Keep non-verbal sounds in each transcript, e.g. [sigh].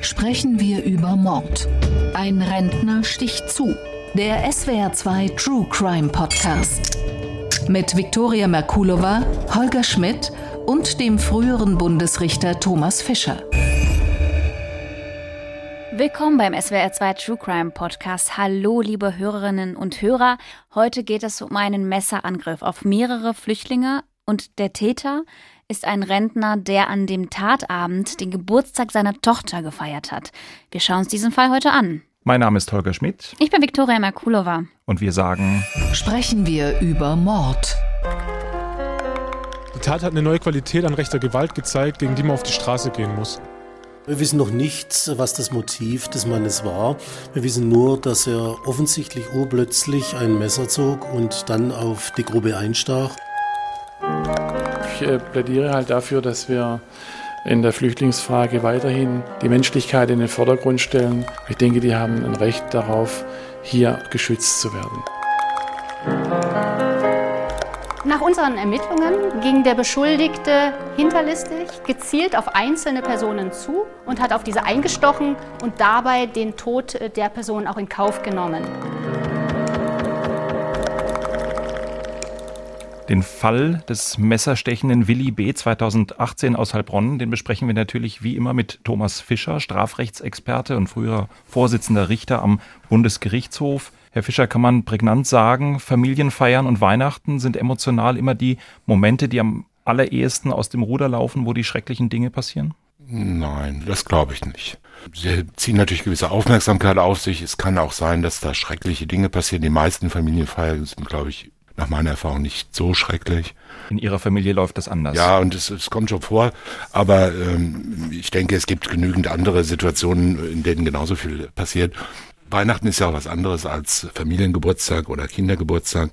sprechen wir über Mord. Ein Rentner sticht zu. Der SWR2 True Crime Podcast. Mit Viktoria Merkulova, Holger Schmidt und dem früheren Bundesrichter Thomas Fischer. Willkommen beim SWR2 True Crime Podcast. Hallo, liebe Hörerinnen und Hörer. Heute geht es um einen Messerangriff auf mehrere Flüchtlinge und der Täter ist ein Rentner, der an dem Tatabend den Geburtstag seiner Tochter gefeiert hat. Wir schauen uns diesen Fall heute an. Mein Name ist Holger Schmidt. Ich bin Viktoria Merkulova. Und wir sagen, sprechen wir über Mord. Die Tat hat eine neue Qualität an rechter Gewalt gezeigt, gegen die man auf die Straße gehen muss. Wir wissen noch nicht, was das Motiv des Mannes war. Wir wissen nur, dass er offensichtlich urplötzlich ein Messer zog und dann auf die Gruppe einstach. Ich äh, plädiere halt dafür, dass wir in der Flüchtlingsfrage weiterhin die Menschlichkeit in den Vordergrund stellen. Ich denke, die haben ein Recht darauf, hier geschützt zu werden. Nach unseren Ermittlungen ging der Beschuldigte hinterlistig gezielt auf einzelne Personen zu und hat auf diese eingestochen und dabei den Tod der Person auch in Kauf genommen. Den Fall des messerstechenden Willi B. 2018 aus Heilbronn, den besprechen wir natürlich wie immer mit Thomas Fischer, Strafrechtsexperte und früherer Vorsitzender Richter am Bundesgerichtshof. Herr Fischer, kann man prägnant sagen, Familienfeiern und Weihnachten sind emotional immer die Momente, die am allerersten aus dem Ruder laufen, wo die schrecklichen Dinge passieren? Nein, das glaube ich nicht. Sie ziehen natürlich gewisse Aufmerksamkeit auf sich. Es kann auch sein, dass da schreckliche Dinge passieren. Die meisten Familienfeiern sind, glaube ich, nach meiner Erfahrung nicht so schrecklich. In Ihrer Familie läuft das anders. Ja, und es, es kommt schon vor, aber ähm, ich denke, es gibt genügend andere Situationen, in denen genauso viel passiert. Weihnachten ist ja auch was anderes als Familiengeburtstag oder Kindergeburtstag.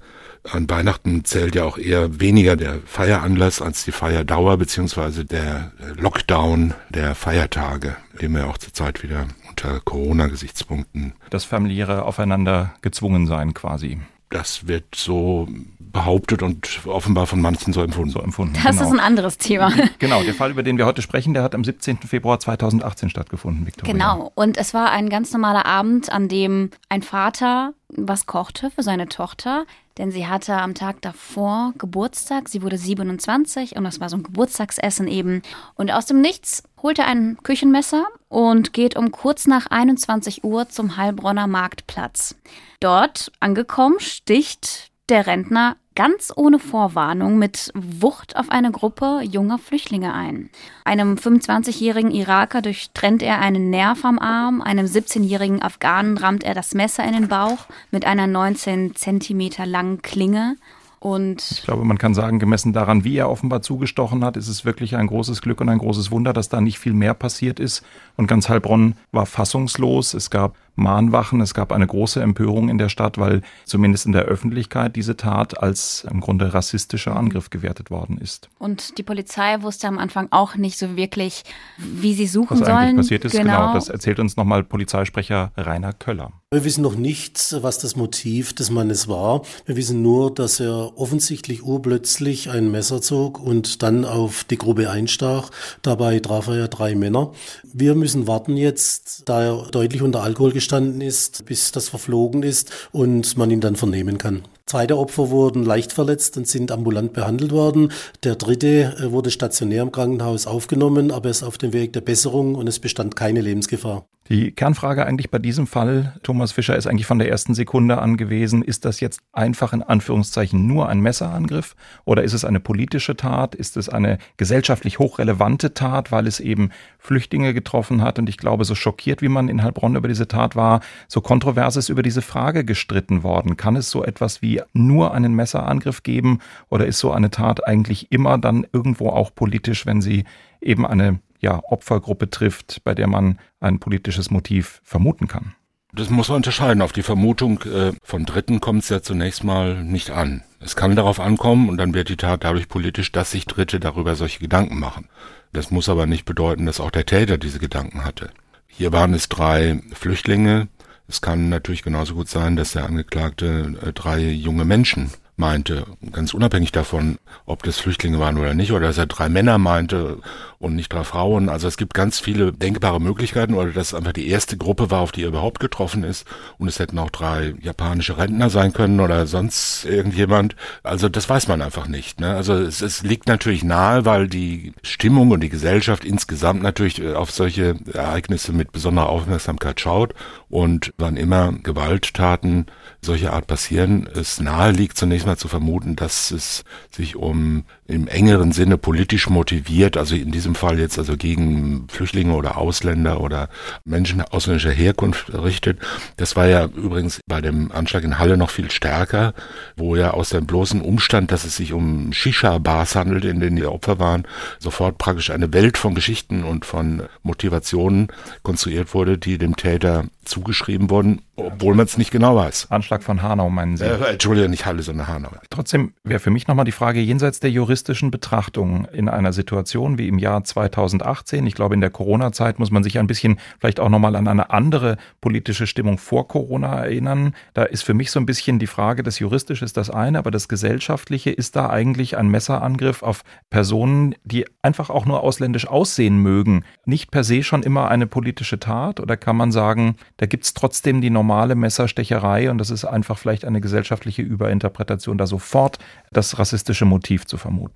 An Weihnachten zählt ja auch eher weniger der Feieranlass als die Feierdauer beziehungsweise der Lockdown der Feiertage, dem wir auch zurzeit wieder unter Corona-Gesichtspunkten. Das familiäre Aufeinander gezwungen sein quasi das wird so behauptet und offenbar von manchen so empfunden. So empfunden das genau. ist ein anderes Thema. [laughs] Genau, der Fall, über den wir heute sprechen, der hat am 17. Februar 2018 stattgefunden, Victoria. Genau, und es war ein ganz normaler Abend, an dem ein Vater was kochte für seine Tochter, denn sie hatte am Tag davor Geburtstag. Sie wurde 27 und das war so ein Geburtstagsessen eben. Und aus dem Nichts holt er ein Küchenmesser und geht um kurz nach 21 Uhr zum Heilbronner Marktplatz. Dort angekommen sticht der Rentner ganz ohne Vorwarnung mit Wucht auf eine Gruppe junger Flüchtlinge ein. Einem 25-jährigen Iraker durchtrennt er einen Nerv am Arm, einem 17-jährigen Afghanen rammt er das Messer in den Bauch mit einer 19 Zentimeter langen Klinge und ich glaube, man kann sagen, gemessen daran, wie er offenbar zugestochen hat, ist es wirklich ein großes Glück und ein großes Wunder, dass da nicht viel mehr passiert ist. Und ganz Heilbronn war fassungslos. Es gab Mahnwachen. Es gab eine große Empörung in der Stadt, weil zumindest in der Öffentlichkeit diese Tat als im Grunde rassistischer Angriff gewertet worden ist. Und die Polizei wusste am Anfang auch nicht so wirklich, wie sie suchen was sollen. Was eigentlich passiert ist, genau. genau. Das erzählt uns nochmal Polizeisprecher Rainer Köller. Wir wissen noch nichts, was das Motiv des Mannes war. Wir wissen nur, dass er offensichtlich urplötzlich ein Messer zog und dann auf die Gruppe einstach. Dabei traf er ja drei Männer. Wir müssen warten jetzt, da er deutlich unter Alkohol gestanden ist, bis das verflogen ist und man ihn dann vernehmen kann. Zweite Opfer wurden leicht verletzt und sind ambulant behandelt worden. Der dritte äh, wurde stationär im Krankenhaus aufgenommen, aber ist auf dem Weg der Besserung und es bestand keine Lebensgefahr. Die Kernfrage eigentlich bei diesem Fall, Thomas Fischer, ist eigentlich von der ersten Sekunde an gewesen, ist das jetzt einfach in Anführungszeichen nur ein Messerangriff oder ist es eine politische Tat? Ist es eine gesellschaftlich hochrelevante Tat, weil es eben Flüchtlinge getroffen hat? Und ich glaube, so schockiert, wie man in Heilbronn über diese Tat war, so kontrovers ist über diese Frage gestritten worden. Kann es so etwas wie nur einen Messerangriff geben oder ist so eine Tat eigentlich immer dann irgendwo auch politisch, wenn sie eben eine ja, Opfergruppe trifft, bei der man ein politisches Motiv vermuten kann. Das muss man unterscheiden. Auf die Vermutung äh, von Dritten kommt es ja zunächst mal nicht an. Es kann darauf ankommen und dann wird die Tat dadurch politisch, dass sich Dritte darüber solche Gedanken machen. Das muss aber nicht bedeuten, dass auch der Täter diese Gedanken hatte. Hier waren es drei Flüchtlinge. Es kann natürlich genauso gut sein, dass der Angeklagte äh, drei junge Menschen meinte, ganz unabhängig davon, ob das Flüchtlinge waren oder nicht, oder dass er drei Männer meinte und nicht drei Frauen. Also es gibt ganz viele denkbare Möglichkeiten, oder dass es einfach die erste Gruppe war, auf die er überhaupt getroffen ist. Und es hätten auch drei japanische Rentner sein können oder sonst irgendjemand. Also das weiß man einfach nicht. Ne? Also es, es liegt natürlich nahe, weil die Stimmung und die Gesellschaft insgesamt natürlich äh, auf solche Ereignisse mit besonderer Aufmerksamkeit schaut. Und wann immer Gewalttaten solcher Art passieren, es nahe liegt zunächst mal zu vermuten, dass es sich um im engeren Sinne politisch motiviert, also in diesem Fall jetzt also gegen Flüchtlinge oder Ausländer oder Menschen ausländischer Herkunft richtet. Das war ja übrigens bei dem Anschlag in Halle noch viel stärker, wo ja aus dem bloßen Umstand, dass es sich um Shisha-Bars handelt, in denen die Opfer waren, sofort praktisch eine Welt von Geschichten und von Motivationen konstruiert wurde, die dem Täter zugeschrieben wurden, obwohl man es nicht genau weiß. Anschlag von Hanau meinen Sie? Äh, Entschuldigung, nicht Halle, sondern Hanau. Trotzdem wäre für mich nochmal die Frage, jenseits der juristischen Betrachtung in einer Situation wie im Jahr 2018, ich glaube in der Corona-Zeit muss man sich ein bisschen vielleicht auch nochmal an eine andere politische Stimmung vor Corona erinnern. Da ist für mich so ein bisschen die Frage, das Juristische ist das eine, aber das Gesellschaftliche ist da eigentlich ein Messerangriff auf Personen, die einfach auch nur ausländisch aussehen mögen. Nicht per se schon immer eine politische Tat oder kann man sagen, da gibt es trotzdem die normale Messerstecherei und das ist einfach vielleicht eine gesellschaftliche Überinterpretation, da sofort das rassistische Motiv zu vermuten.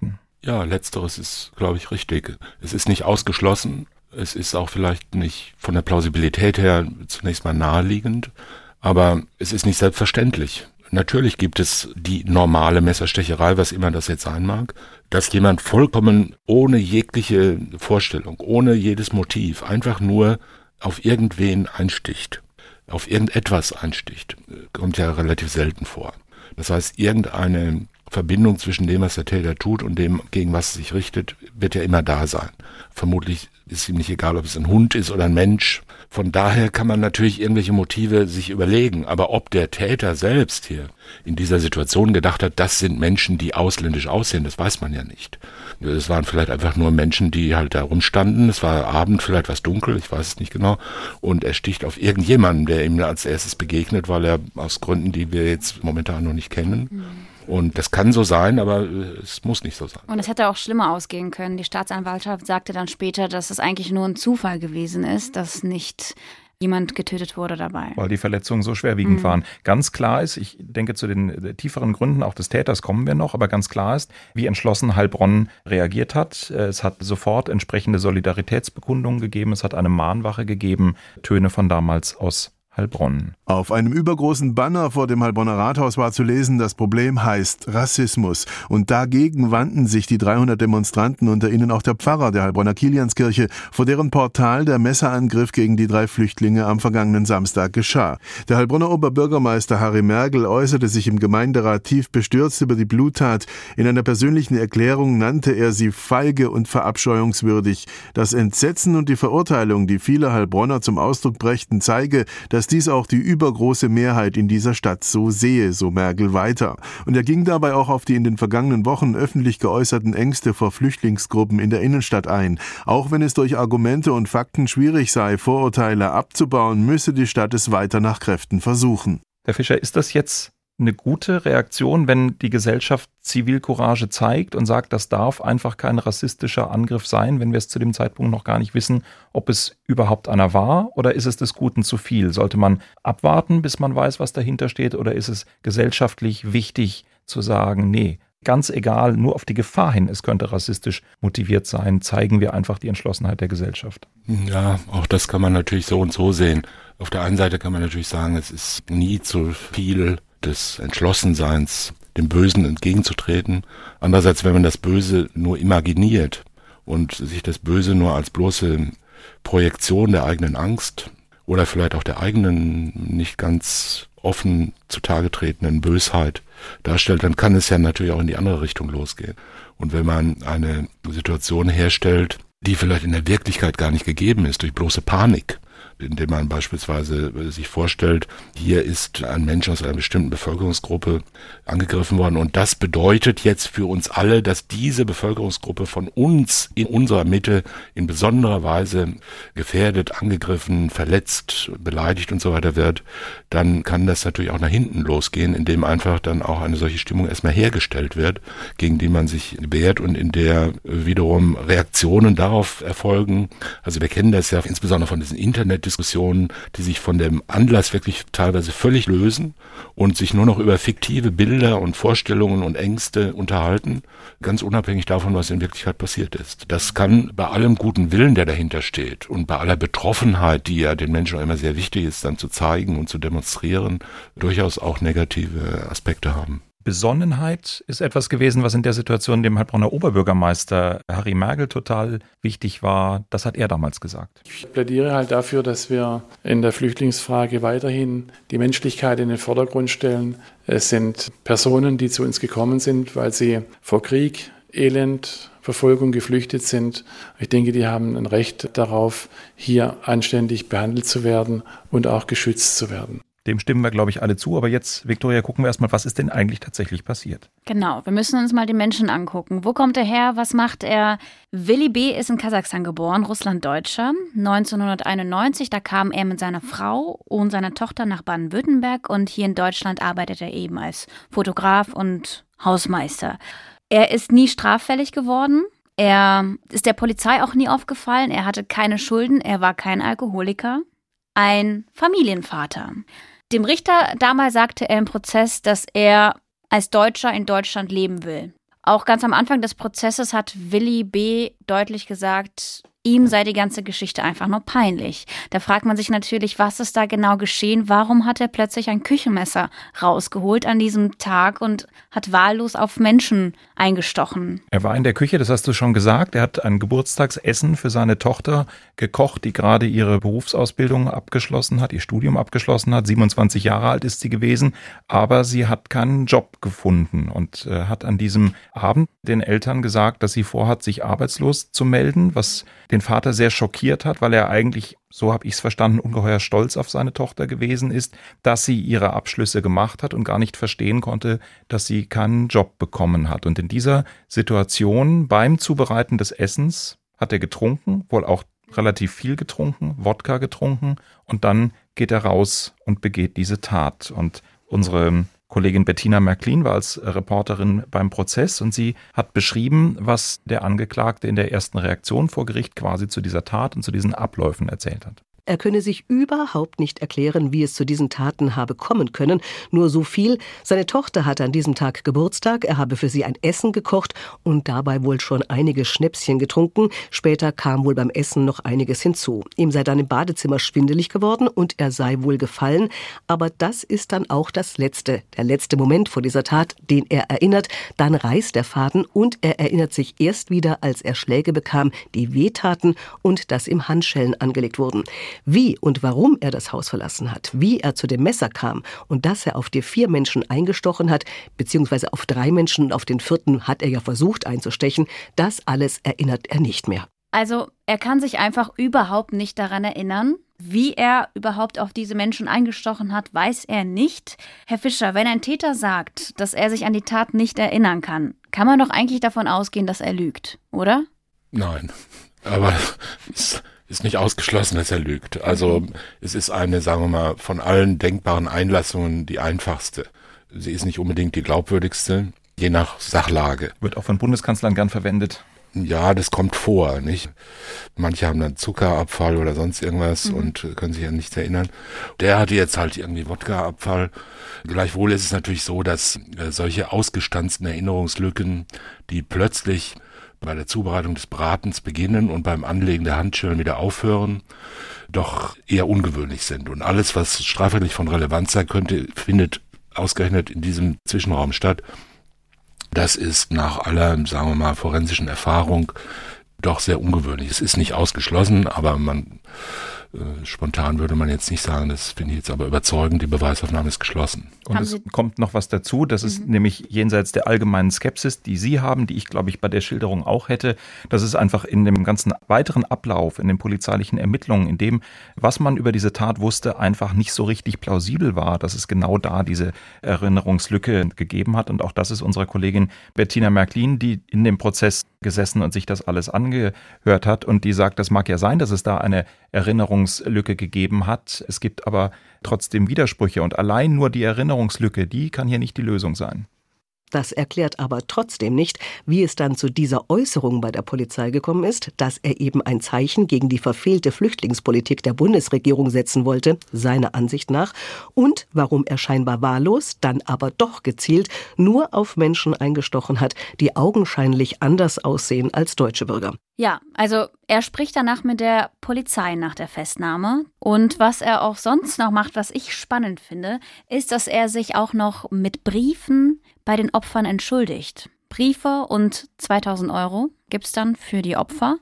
Ja, letzteres ist, glaube ich, richtig. Es ist nicht ausgeschlossen. Es ist auch vielleicht nicht von der Plausibilität her zunächst mal naheliegend, aber es ist nicht selbstverständlich. Natürlich gibt es die normale Messerstecherei, was immer das jetzt sein mag, dass jemand vollkommen ohne jegliche Vorstellung, ohne jedes Motiv, einfach nur auf irgendwen einsticht, auf irgendetwas einsticht, kommt ja relativ selten vor. Das heißt, irgendeine Verbindung zwischen dem, was der Täter tut und dem, gegen was es sich richtet, wird ja immer da sein. Vermutlich ist ihm nicht egal, ob es ein Hund ist oder ein Mensch. Von daher kann man natürlich irgendwelche Motive sich überlegen. Aber ob der Täter selbst hier in dieser Situation gedacht hat, das sind Menschen, die ausländisch aussehen, das weiß man ja nicht. Es waren vielleicht einfach nur Menschen, die halt da rumstanden. Es war Abend, vielleicht was dunkel, ich weiß es nicht genau. Und er sticht auf irgendjemanden, der ihm als erstes begegnet, weil er aus Gründen, die wir jetzt momentan noch nicht kennen. Mhm und das kann so sein, aber äh, es muss nicht so sein. Und es hätte auch schlimmer ausgehen können. Die Staatsanwaltschaft sagte dann später, dass es eigentlich nur ein Zufall gewesen ist, dass nicht jemand getötet wurde dabei. Weil die Verletzungen so schwerwiegend mhm. waren. Ganz klar ist, ich denke, zu den äh, tieferen Gründen auch des Täters kommen wir noch, aber ganz klar ist, wie entschlossen Heilbronn reagiert hat. Äh, es hat sofort entsprechende Solidaritätsbekundungen gegeben, es hat eine Mahnwache gegeben, Töne von damals aus Heilbronn. Auf einem übergroßen Banner vor dem Heilbronner Rathaus war zu lesen, das Problem heißt Rassismus. Und dagegen wandten sich die 300 Demonstranten, unter ihnen auch der Pfarrer der Heilbronner Kilianskirche, vor deren Portal der Messerangriff gegen die drei Flüchtlinge am vergangenen Samstag geschah. Der Heilbronner Oberbürgermeister Harry Mergel äußerte sich im Gemeinderat tief bestürzt über die Bluttat. In einer persönlichen Erklärung nannte er sie feige und verabscheuungswürdig. Das Entsetzen und die Verurteilung, die viele Heilbronner zum Ausdruck brächten, zeige, dass dass dies auch die übergroße Mehrheit in dieser Stadt so sehe, so Merkel weiter. Und er ging dabei auch auf die in den vergangenen Wochen öffentlich geäußerten Ängste vor Flüchtlingsgruppen in der Innenstadt ein. Auch wenn es durch Argumente und Fakten schwierig sei, Vorurteile abzubauen, müsse die Stadt es weiter nach Kräften versuchen. Herr Fischer, ist das jetzt eine gute Reaktion, wenn die Gesellschaft Zivilcourage zeigt und sagt, das darf einfach kein rassistischer Angriff sein, wenn wir es zu dem Zeitpunkt noch gar nicht wissen, ob es überhaupt einer war oder ist es des Guten zu viel? Sollte man abwarten, bis man weiß, was dahinter steht oder ist es gesellschaftlich wichtig zu sagen, nee, ganz egal, nur auf die Gefahr hin, es könnte rassistisch motiviert sein, zeigen wir einfach die Entschlossenheit der Gesellschaft. Ja, auch das kann man natürlich so und so sehen. Auf der einen Seite kann man natürlich sagen, es ist nie zu viel des Entschlossenseins, dem Bösen entgegenzutreten. Andererseits, wenn man das Böse nur imaginiert und sich das Böse nur als bloße Projektion der eigenen Angst oder vielleicht auch der eigenen nicht ganz offen zutage tretenden Bösheit darstellt, dann kann es ja natürlich auch in die andere Richtung losgehen. Und wenn man eine Situation herstellt, die vielleicht in der Wirklichkeit gar nicht gegeben ist, durch bloße Panik, indem man beispielsweise sich vorstellt, hier ist ein Mensch aus einer bestimmten Bevölkerungsgruppe angegriffen worden und das bedeutet jetzt für uns alle, dass diese Bevölkerungsgruppe von uns in unserer Mitte in besonderer Weise gefährdet, angegriffen, verletzt, beleidigt und so weiter wird, dann kann das natürlich auch nach hinten losgehen, indem einfach dann auch eine solche Stimmung erstmal hergestellt wird, gegen die man sich wehrt und in der wiederum Reaktionen darauf erfolgen. Also wir kennen das ja insbesondere von diesen Internetdiskussionen, die sich von dem Anlass wirklich teilweise völlig lösen und sich nur noch über fiktive Bilder und Vorstellungen und Ängste unterhalten, ganz unabhängig davon, was in Wirklichkeit passiert ist. Das kann bei allem guten Willen, der dahinter steht und bei aller Betroffenheit, die ja den Menschen auch immer sehr wichtig ist, dann zu zeigen und zu demonstrieren, durchaus auch negative Aspekte haben. Besonnenheit ist etwas gewesen, was in der Situation dem Heilbronner Oberbürgermeister Harry Mergel total wichtig war. Das hat er damals gesagt. Ich plädiere halt dafür, dass wir in der Flüchtlingsfrage weiterhin die Menschlichkeit in den Vordergrund stellen. Es sind Personen, die zu uns gekommen sind, weil sie vor Krieg, Elend, Verfolgung geflüchtet sind. Ich denke, die haben ein Recht darauf, hier anständig behandelt zu werden und auch geschützt zu werden. Dem stimmen wir, glaube ich, alle zu. Aber jetzt, Viktoria, gucken wir erstmal, was ist denn eigentlich tatsächlich passiert? Genau, wir müssen uns mal den Menschen angucken. Wo kommt er her? Was macht er? Willi B. ist in Kasachstan geboren, Russland-Deutscher. 1991, da kam er mit seiner Frau und seiner Tochter nach Baden-Württemberg und hier in Deutschland arbeitet er eben als Fotograf und Hausmeister. Er ist nie straffällig geworden. Er ist der Polizei auch nie aufgefallen. Er hatte keine Schulden. Er war kein Alkoholiker. Ein Familienvater. Dem Richter damals sagte er im Prozess, dass er als Deutscher in Deutschland leben will. Auch ganz am Anfang des Prozesses hat Willi B. deutlich gesagt, ihm sei die ganze Geschichte einfach nur peinlich. Da fragt man sich natürlich, was ist da genau geschehen? Warum hat er plötzlich ein Küchenmesser rausgeholt an diesem Tag und hat wahllos auf Menschen eingestochen? Er war in der Küche, das hast du schon gesagt. Er hat ein Geburtstagsessen für seine Tochter gekocht, die gerade ihre Berufsausbildung abgeschlossen hat, ihr Studium abgeschlossen hat. 27 Jahre alt ist sie gewesen, aber sie hat keinen Job gefunden und äh, hat an diesem Abend den Eltern gesagt, dass sie vorhat, sich arbeitslos zu melden, was den Vater sehr schockiert hat, weil er eigentlich, so habe ich es verstanden, ungeheuer stolz auf seine Tochter gewesen ist, dass sie ihre Abschlüsse gemacht hat und gar nicht verstehen konnte, dass sie keinen Job bekommen hat. Und in dieser Situation beim Zubereiten des Essens hat er getrunken, wohl auch relativ viel getrunken, Wodka getrunken und dann geht er raus und begeht diese Tat. Und unsere Kollegin Bettina Märklin war als Reporterin beim Prozess und sie hat beschrieben, was der Angeklagte in der ersten Reaktion vor Gericht quasi zu dieser Tat und zu diesen Abläufen erzählt hat. Er könne sich überhaupt nicht erklären, wie es zu diesen Taten habe kommen können. Nur so viel, seine Tochter hatte an diesem Tag Geburtstag, er habe für sie ein Essen gekocht und dabei wohl schon einige Schnäpschen getrunken. Später kam wohl beim Essen noch einiges hinzu. Ihm sei dann im Badezimmer schwindelig geworden und er sei wohl gefallen. Aber das ist dann auch das letzte, der letzte Moment vor dieser Tat, den er erinnert. Dann reißt der Faden und er erinnert sich erst wieder, als er Schläge bekam, die wehtaten und dass ihm Handschellen angelegt wurden. Wie und warum er das Haus verlassen hat, wie er zu dem Messer kam und dass er auf die vier Menschen eingestochen hat, beziehungsweise auf drei Menschen und auf den vierten hat er ja versucht einzustechen, das alles erinnert er nicht mehr. Also er kann sich einfach überhaupt nicht daran erinnern. Wie er überhaupt auf diese Menschen eingestochen hat, weiß er nicht. Herr Fischer, wenn ein Täter sagt, dass er sich an die Tat nicht erinnern kann, kann man doch eigentlich davon ausgehen, dass er lügt, oder? Nein, aber ist nicht ausgeschlossen, dass er lügt. Also mhm. es ist eine, sagen wir mal, von allen denkbaren Einlassungen die einfachste. Sie ist nicht unbedingt die glaubwürdigste, je nach Sachlage. Wird auch von Bundeskanzlern gern verwendet. Ja, das kommt vor, nicht? Manche haben dann Zuckerabfall oder sonst irgendwas mhm. und können sich an nichts erinnern. Der hatte jetzt halt irgendwie Wodkaabfall. Gleichwohl ist es natürlich so, dass äh, solche ausgestanzten Erinnerungslücken, die plötzlich bei der Zubereitung des Bratens beginnen und beim Anlegen der Handschellen wieder aufhören, doch eher ungewöhnlich sind. Und alles, was strafrechtlich von Relevanz sein könnte, findet ausgerechnet in diesem Zwischenraum statt. Das ist nach aller, sagen wir mal, forensischen Erfahrung doch sehr ungewöhnlich. Es ist nicht ausgeschlossen, aber man Äh, spontan würde man jetzt nicht sagen, das finde ich jetzt aber überzeugend, die Beweisaufnahme ist geschlossen. Und Haben es Sie- kommt noch was dazu, das ist nämlich jenseits der allgemeinen Skepsis, die Sie haben, die ich glaube ich bei der Schilderung auch hätte, das ist einfach in dem ganzen weiteren Ablauf, in den polizeilichen Ermittlungen, in dem, was man über diese Tat wusste, einfach nicht so richtig plausibel war, dass es genau da diese Erinnerungslücke gegeben hat. Und auch das ist unserer Kollegin Bettina Märklin, die in dem Prozess gesessen und sich das alles angehört hat und die sagt, das mag ja sein, dass es da eine Erinnerungslücke gegeben hat. Es gibt aber trotzdem Widersprüche und allein nur die Erinnerungslücke, die kann hier nicht die Lösung sein. Das erklärt aber trotzdem nicht, wie es dann zu dieser Äußerung bei der Polizei gekommen ist, dass er eben ein Zeichen gegen die verfehlte Flüchtlingspolitik der Bundesregierung setzen wollte, seiner Ansicht nach, und warum er scheinbar wahllos, dann aber doch gezielt nur auf Menschen eingestochen hat, die augenscheinlich anders aussehen als deutsche Bürger. Ja, also er spricht danach mit der Polizei nach der Festnahme. Und was er auch sonst noch macht, was ich spannend finde, ist, dass er sich auch noch mit Briefen bei den Opfern entschuldigt. Briefe und 2000 Euro gibt's dann für die Opfer.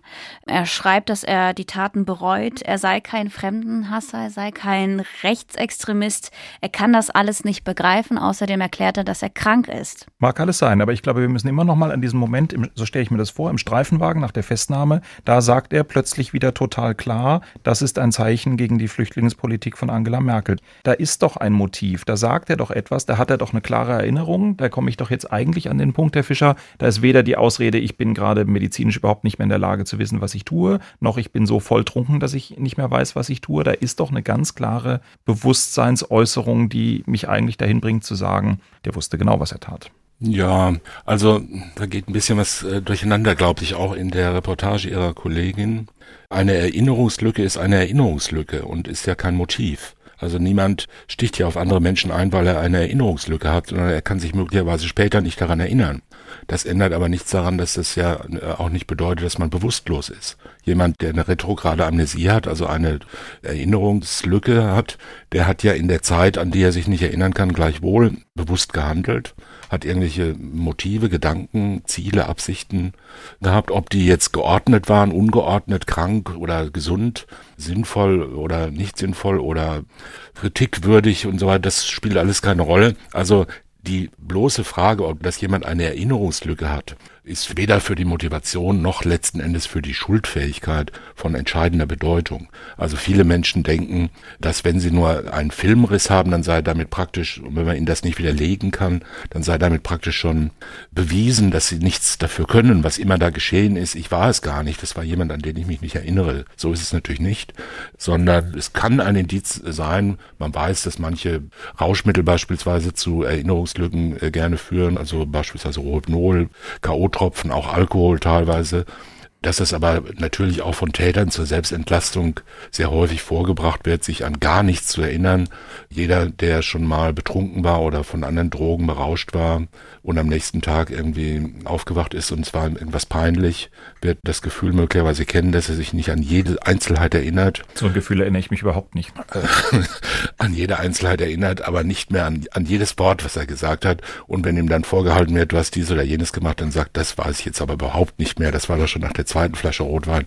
Er schreibt, dass er die Taten bereut, er sei kein Fremdenhasser, er sei kein Rechtsextremist, er kann das alles nicht begreifen, außerdem erklärt er, dass er krank ist. Mag alles sein, aber ich glaube, wir müssen immer noch mal an diesem Moment, so stelle ich mir das vor, im Streifenwagen nach der Festnahme, da sagt er plötzlich wieder total klar, das ist ein Zeichen gegen die Flüchtlingspolitik von Angela Merkel. Da ist doch ein Motiv, da sagt er doch etwas, da hat er doch eine klare Erinnerung, da komme ich doch jetzt eigentlich an den Punkt, Herr Fischer, da ist weder die Ausrede, ich bin gerade medizinisch überhaupt nicht mehr in der Lage zu wissen, was ich tue, noch ich bin so volltrunken, dass ich nicht mehr weiß, was ich tue. Da ist doch eine ganz klare Bewusstseinsäußerung, die mich eigentlich dahin bringt zu sagen, der wusste genau, was er tat. Ja, also da geht ein bisschen was äh, durcheinander, glaube ich, auch in der Reportage Ihrer Kollegin. Eine Erinnerungslücke ist eine Erinnerungslücke und ist ja kein Motiv. Also niemand sticht ja auf andere Menschen ein, weil er eine Erinnerungslücke hat, sondern er kann sich möglicherweise später nicht daran erinnern. Das ändert aber nichts daran, dass das ja äh, auch nicht bedeutet, dass man bewusstlos ist. Jemand, der eine retrograde Amnesie hat, also eine Erinnerungslücke hat, der hat ja in der Zeit, an die er sich nicht erinnern kann, gleichwohl bewusst gehandelt, hat irgendwelche Motive, Gedanken, Ziele, Absichten gehabt, ob die jetzt geordnet waren, ungeordnet, krank oder gesund, sinnvoll oder nicht sinnvoll oder kritikwürdig und so weiter, das spielt alles keine Rolle. Also die bloße Frage, ob das jemand eine Erinnerungslücke hat, ist weder für die Motivation noch letzten Endes für die Schuldfähigkeit von entscheidender Bedeutung. Also viele Menschen denken, dass wenn sie nur einen Filmriss haben, dann sei damit praktisch, und wenn man ihnen das nicht widerlegen kann, dann sei damit praktisch schon bewiesen, dass sie nichts dafür können, was immer da geschehen ist. Ich war es gar nicht, das war jemand, an den ich mich nicht erinnere. So ist es natürlich nicht, sondern es kann ein Indiz sein, man weiß, dass manche Rauschmittel beispielsweise zu Erinnerungslücken äh, gerne führen, also beispielsweise Rohypnol, K.O.-Tropfen, auch Alkohol teilweise. Dass es aber natürlich auch von Tätern zur Selbstentlastung sehr häufig vorgebracht wird, sich an gar nichts zu erinnern. Jeder, der schon mal betrunken war oder von anderen Drogen berauscht war und am nächsten Tag irgendwie aufgewacht ist und es war ihm irgendwas peinlich, wird das Gefühl möglicherweise kennen, dass er sich nicht an jede Einzelheit erinnert, So ein Gefühl erinnere ich mich überhaupt nicht. [laughs] an jede Einzelheit erinnert, aber nicht mehr an, an jedes Wort, was er gesagt hat. Und wenn ihm dann vorgehalten wird, du hast dies oder jenes gemacht, dann sagt, das weiß ich jetzt aber überhaupt nicht mehr. Das war doch schon nach der zweiten Flasche Rotwein.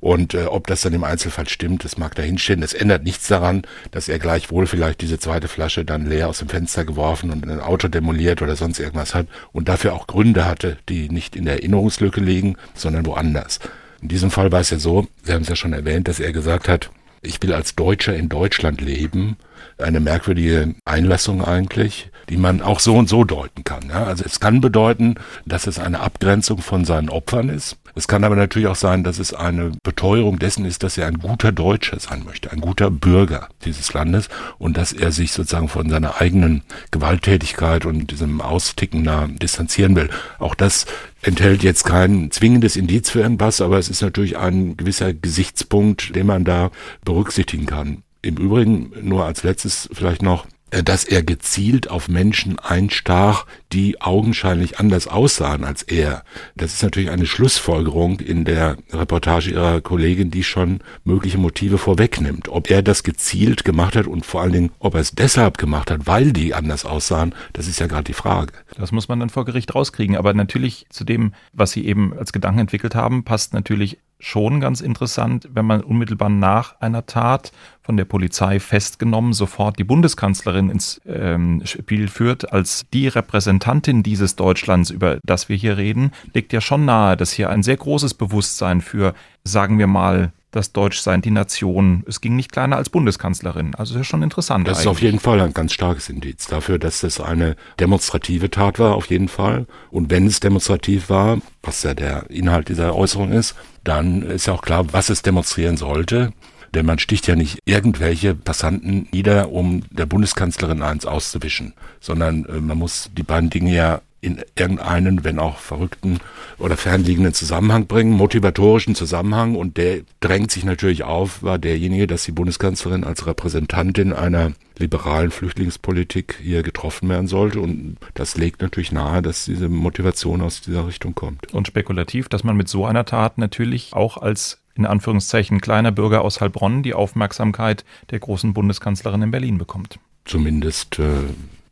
Und äh, ob das dann im Einzelfall stimmt, das mag dahinstehen. Das ändert nichts daran, dass er gleichwohl vielleicht diese zweite Flasche dann leer aus dem Fenster geworfen und ein Auto demoliert oder sonst irgendwas hat und dafür auch Gründe hatte, die nicht in der Erinnerungslücke liegen, sondern woanders. In diesem Fall war es ja so, Sie haben es ja schon erwähnt, dass er gesagt hat, ich will als Deutscher in Deutschland leben. Eine merkwürdige Einlassung eigentlich, die man auch so und so deuten kann. Ja? Also es kann bedeuten, dass es eine Abgrenzung von seinen Opfern ist. Es kann aber natürlich auch sein, dass es eine Beteuerung dessen ist, dass er ein guter Deutscher sein möchte, ein guter Bürger dieses Landes und dass er sich sozusagen von seiner eigenen Gewalttätigkeit und diesem Austicken da distanzieren will. Auch das enthält jetzt kein zwingendes Indiz für irgendwas, aber es ist natürlich ein gewisser Gesichtspunkt, den man da berücksichtigen kann. Im Übrigen nur als letztes vielleicht noch, dass er gezielt auf Menschen einstach, die augenscheinlich anders aussahen als er. Das ist natürlich eine Schlussfolgerung in der Reportage ihrer Kollegin, die schon mögliche Motive vorwegnimmt. Ob er das gezielt gemacht hat und vor allen Dingen, ob er es deshalb gemacht hat, weil die anders aussahen, das ist ja gerade die Frage. Das muss man dann vor Gericht rauskriegen. Aber natürlich zu dem, was Sie eben als Gedanken entwickelt haben, passt natürlich schon ganz interessant, wenn man unmittelbar nach einer Tat von der Polizei festgenommen sofort die Bundeskanzlerin ins ähm, Spiel führt als die Repräsentantin dieses Deutschlands, über das wir hier reden, liegt ja schon nahe, dass hier ein sehr großes Bewusstsein für, sagen wir mal, das Deutschsein, die Nation. Es ging nicht kleiner als Bundeskanzlerin. Also ist schon interessant. Das eigentlich. ist auf jeden Fall ein ganz starkes Indiz dafür, dass das eine demonstrative Tat war, auf jeden Fall. Und wenn es demonstrativ war, was ja der Inhalt dieser Äußerung ist, dann ist ja auch klar, was es demonstrieren sollte. Denn man sticht ja nicht irgendwelche Passanten nieder, um der Bundeskanzlerin eins auszuwischen, sondern äh, man muss die beiden Dinge ja in irgendeinen, wenn auch verrückten oder fernliegenden Zusammenhang bringen, motivatorischen Zusammenhang. Und der drängt sich natürlich auf, war derjenige, dass die Bundeskanzlerin als Repräsentantin einer liberalen Flüchtlingspolitik hier getroffen werden sollte. Und das legt natürlich nahe, dass diese Motivation aus dieser Richtung kommt. Und spekulativ, dass man mit so einer Tat natürlich auch als in Anführungszeichen kleiner Bürger aus Heilbronn die Aufmerksamkeit der großen Bundeskanzlerin in Berlin bekommt. Zumindest äh,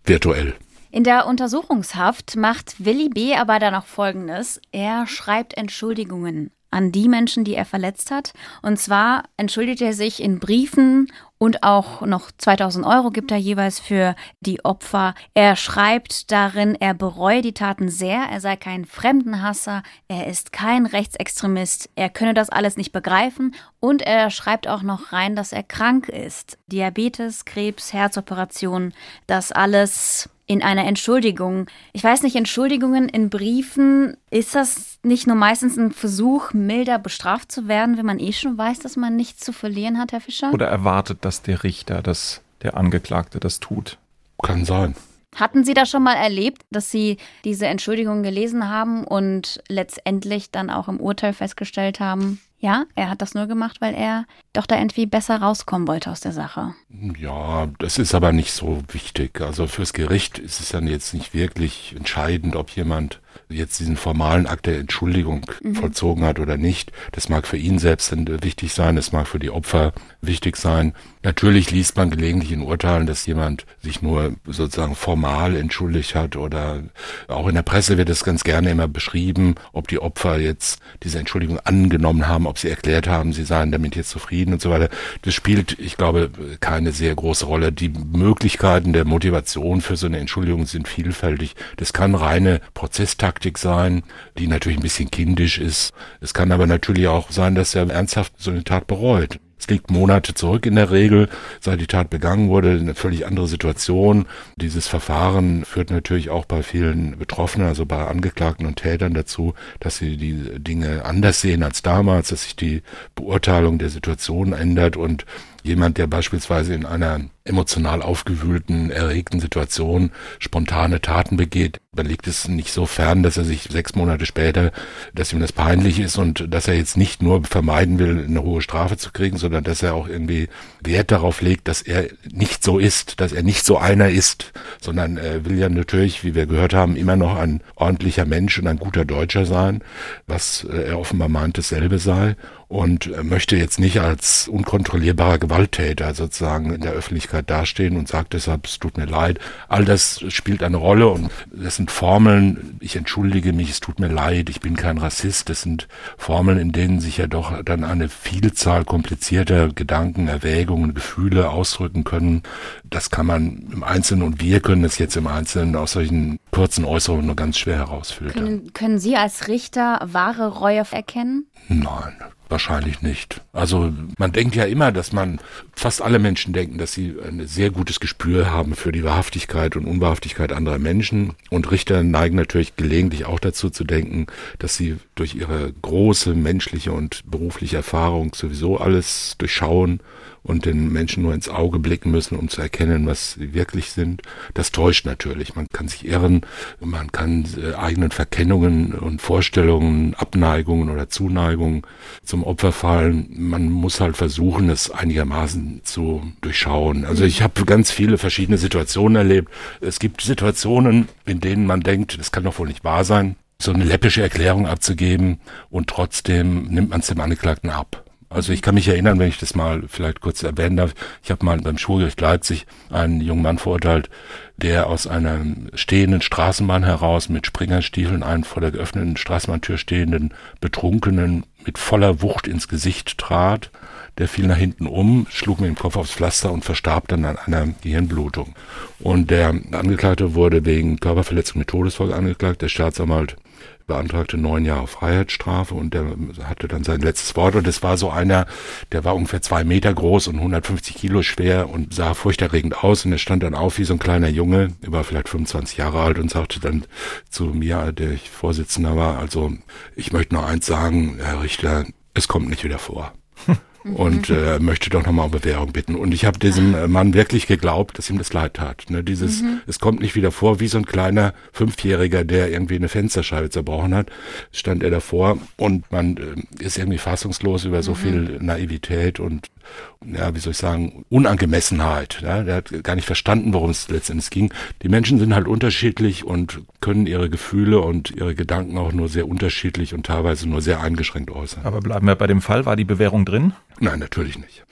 virtuell. In der Untersuchungshaft macht Willi B. aber dann auch Folgendes. Er schreibt Entschuldigungen an die Menschen, die er verletzt hat. Und zwar entschuldigt er sich in Briefen und auch noch 2000 Euro gibt er jeweils für die Opfer. Er schreibt darin, er bereue die Taten sehr, er sei kein Fremdenhasser, er ist kein Rechtsextremist, er könne das alles nicht begreifen und er schreibt auch noch rein, dass er krank ist. Diabetes, Krebs, Herzoperationen, das alles in einer Entschuldigung. Ich weiß nicht, Entschuldigungen in Briefen, ist das nicht nur meistens ein Versuch, milder bestraft zu werden, wenn man eh schon weiß, dass man nichts zu verlieren hat, Herr Fischer? Oder erwartet, dass der Richter, dass der Angeklagte das tut? Kann sein. Hatten Sie das schon mal erlebt, dass Sie diese Entschuldigung gelesen haben und letztendlich dann auch im Urteil festgestellt haben, ja, er hat das nur gemacht, weil er doch da irgendwie besser rauskommen wollte aus der Sache. Ja, das ist aber nicht so wichtig. Also fürs Gericht ist es dann jetzt nicht wirklich entscheidend, ob jemand jetzt diesen formalen Akt der Entschuldigung mhm. vollzogen hat oder nicht. Das mag für ihn selbst wichtig sein, das mag für die Opfer wichtig sein. Natürlich liest man gelegentlich in Urteilen, dass jemand sich nur sozusagen formal entschuldigt hat oder auch in der Presse wird es ganz gerne immer beschrieben, ob die Opfer jetzt diese Entschuldigung angenommen haben, ob sie erklärt haben, sie seien damit jetzt zufrieden und so weiter. Das spielt, ich glaube, keine sehr große Rolle. Die Möglichkeiten der Motivation für so eine Entschuldigung sind vielfältig. Das kann reine Prozesstaktik sein, die natürlich ein bisschen kindisch ist. Es kann aber natürlich auch sein, dass er ernsthaft so eine Tat bereut. Es liegt Monate zurück in der Regel, seit die Tat begangen wurde, eine völlig andere Situation. Dieses Verfahren führt natürlich auch bei vielen Betroffenen, also bei Angeklagten und Tätern dazu, dass sie die Dinge anders sehen als damals, dass sich die Beurteilung der Situation ändert und jemand, der beispielsweise in einer emotional aufgewühlten, erregten Situation spontane Taten begeht, dann liegt es nicht so fern, dass er sich sechs Monate später, dass ihm das peinlich ist und dass er jetzt nicht nur vermeiden will, eine hohe Strafe zu kriegen, sondern dass er auch irgendwie Wert darauf legt, dass er nicht so ist, dass er nicht so einer ist, sondern er will ja natürlich, wie wir gehört haben, immer noch ein ordentlicher Mensch und ein guter Deutscher sein, was er offenbar meint, dasselbe sei und möchte jetzt nicht als unkontrollierbarer Gewalttäter sozusagen in der Öffentlichkeit dastehen und sagt deshalb, es tut mir leid. All das spielt eine Rolle und das sind Formeln, ich entschuldige mich, es tut mir leid, ich bin kein Rassist. Das sind Formeln, in denen sich ja doch dann eine Vielzahl komplizierter Gedanken, Erwägungen, Gefühle ausdrücken können. Das kann man im Einzelnen und wir können es jetzt im Einzelnen aus solchen kurzen Äußerungen nur ganz schwer herausfiltern. Können, können Sie als Richter wahre Reue erkennen? Nein, Wahrscheinlich nicht. Also man denkt ja immer, dass man, fast alle Menschen denken, dass sie ein sehr gutes Gespür haben für die Wahrhaftigkeit und Unwahrhaftigkeit anderer Menschen. Und Richter neigen natürlich gelegentlich auch dazu zu denken, dass sie durch ihre große menschliche und berufliche Erfahrung sowieso alles durchschauen und den Menschen nur ins Auge blicken müssen, um zu erkennen, was sie wirklich sind. Das täuscht natürlich. Man kann sich irren, man kann äh, eigenen Verkennungen und Vorstellungen, Abneigungen oder Zuneigungen zum Opfer fallen. Man muss halt versuchen, es einigermaßen zu durchschauen. Also ich habe ganz viele verschiedene Situationen erlebt. Es gibt Situationen, in denen man denkt, das kann doch wohl nicht wahr sein, so eine läppische Erklärung abzugeben und trotzdem nimmt man es dem Angeklagten ab. Also ich kann mich erinnern, wenn ich das mal vielleicht kurz erwähnen darf, ich habe mal beim Schulgericht Leipzig einen jungen Mann verurteilt, der aus einer stehenden Straßenbahn heraus mit Springerstiefeln einen vor der geöffneten Straßenbahntür stehenden Betrunkenen mit voller Wucht ins Gesicht trat. Der fiel nach hinten um, schlug mir den Kopf aufs Pflaster und verstarb dann an einer Gehirnblutung. Und der Angeklagte wurde wegen Körperverletzung mit Todesfolge angeklagt. Der Staatsanwalt beantragte neun Jahre Freiheitsstrafe und der hatte dann sein letztes Wort und es war so einer, der war ungefähr zwei Meter groß und 150 Kilo schwer und sah furchterregend aus und er stand dann auf wie so ein kleiner Junge, er war vielleicht 25 Jahre alt und sagte dann zu mir, der ich Vorsitzender war, also ich möchte noch eins sagen, Herr Richter, es kommt nicht wieder vor. [laughs] und äh, möchte doch nochmal um Bewährung bitten. Und ich habe diesem äh, Mann wirklich geglaubt, dass ihm das leid tat. Ne? Dieses, mhm. es kommt nicht wieder vor, wie so ein kleiner Fünfjähriger, der irgendwie eine Fensterscheibe zerbrochen hat, stand er davor und man äh, ist irgendwie fassungslos über so mhm. viel Naivität und ja, wie soll ich sagen, Unangemessenheit. Ja? Der hat gar nicht verstanden, worum es letztendlich ging. Die Menschen sind halt unterschiedlich und können ihre Gefühle und ihre Gedanken auch nur sehr unterschiedlich und teilweise nur sehr eingeschränkt äußern. Aber bleiben wir bei dem Fall. War die Bewährung drin? Nein, natürlich nicht.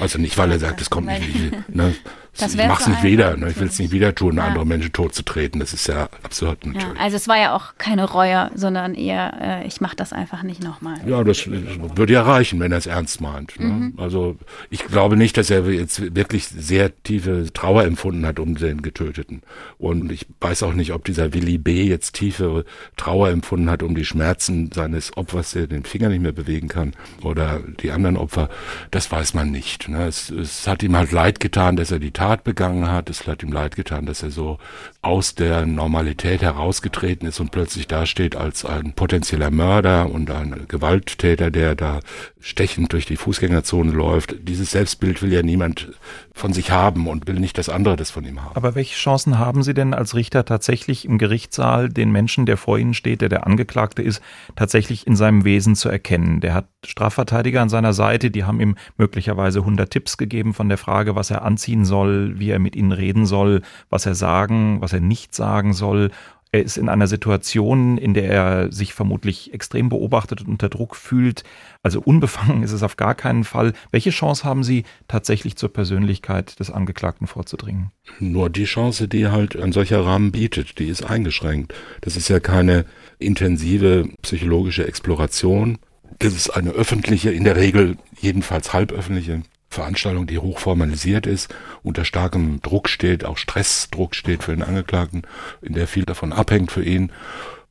Also nicht, weil er sagt, es kommt nicht. Ne? Das ich mach's nicht wieder. Ne? Ich will es nicht wieder tun, ja. andere Menschen totzutreten. Das ist ja absurd natürlich. Ja, also es war ja auch keine Reue, sondern eher, äh, ich mache das einfach nicht nochmal. Ja, das, das würde ja reichen, wenn er es ernst meint. Ne? Mhm. Also ich glaube nicht, dass er jetzt wirklich sehr tiefe Trauer empfunden hat um den Getöteten. Und ich weiß auch nicht, ob dieser Willi B. jetzt tiefe Trauer empfunden hat um die Schmerzen seines Opfers, der den Finger nicht mehr bewegen kann, oder die anderen Opfer. Das weiß man nicht. Ne? Es, es hat ihm halt leid getan, dass er die Tat Tat begangen hat. Es hat ihm leid getan, dass er so aus der Normalität herausgetreten ist und plötzlich dasteht als ein potenzieller Mörder und ein Gewalttäter, der da stechend durch die Fußgängerzone läuft. Dieses Selbstbild will ja niemand von sich haben und will nicht, dass andere das von ihm haben. Aber welche Chancen haben Sie denn als Richter tatsächlich im Gerichtssaal den Menschen, der vor Ihnen steht, der der Angeklagte ist, tatsächlich in seinem Wesen zu erkennen? Der hat Strafverteidiger an seiner Seite, die haben ihm möglicherweise 100 Tipps gegeben von der Frage, was er anziehen soll, wie er mit ihnen reden soll, was er sagen, was er nicht sagen soll. Er ist in einer Situation, in der er sich vermutlich extrem beobachtet und unter Druck fühlt. Also unbefangen ist es auf gar keinen Fall. Welche Chance haben Sie, tatsächlich zur Persönlichkeit des Angeklagten vorzudringen? Nur die Chance, die halt ein solcher Rahmen bietet, die ist eingeschränkt. Das ist ja keine intensive psychologische Exploration. Das ist eine öffentliche, in der Regel jedenfalls halböffentliche Veranstaltung, die hochformalisiert ist, unter starkem Druck steht, auch Stressdruck steht für den Angeklagten, in der viel davon abhängt für ihn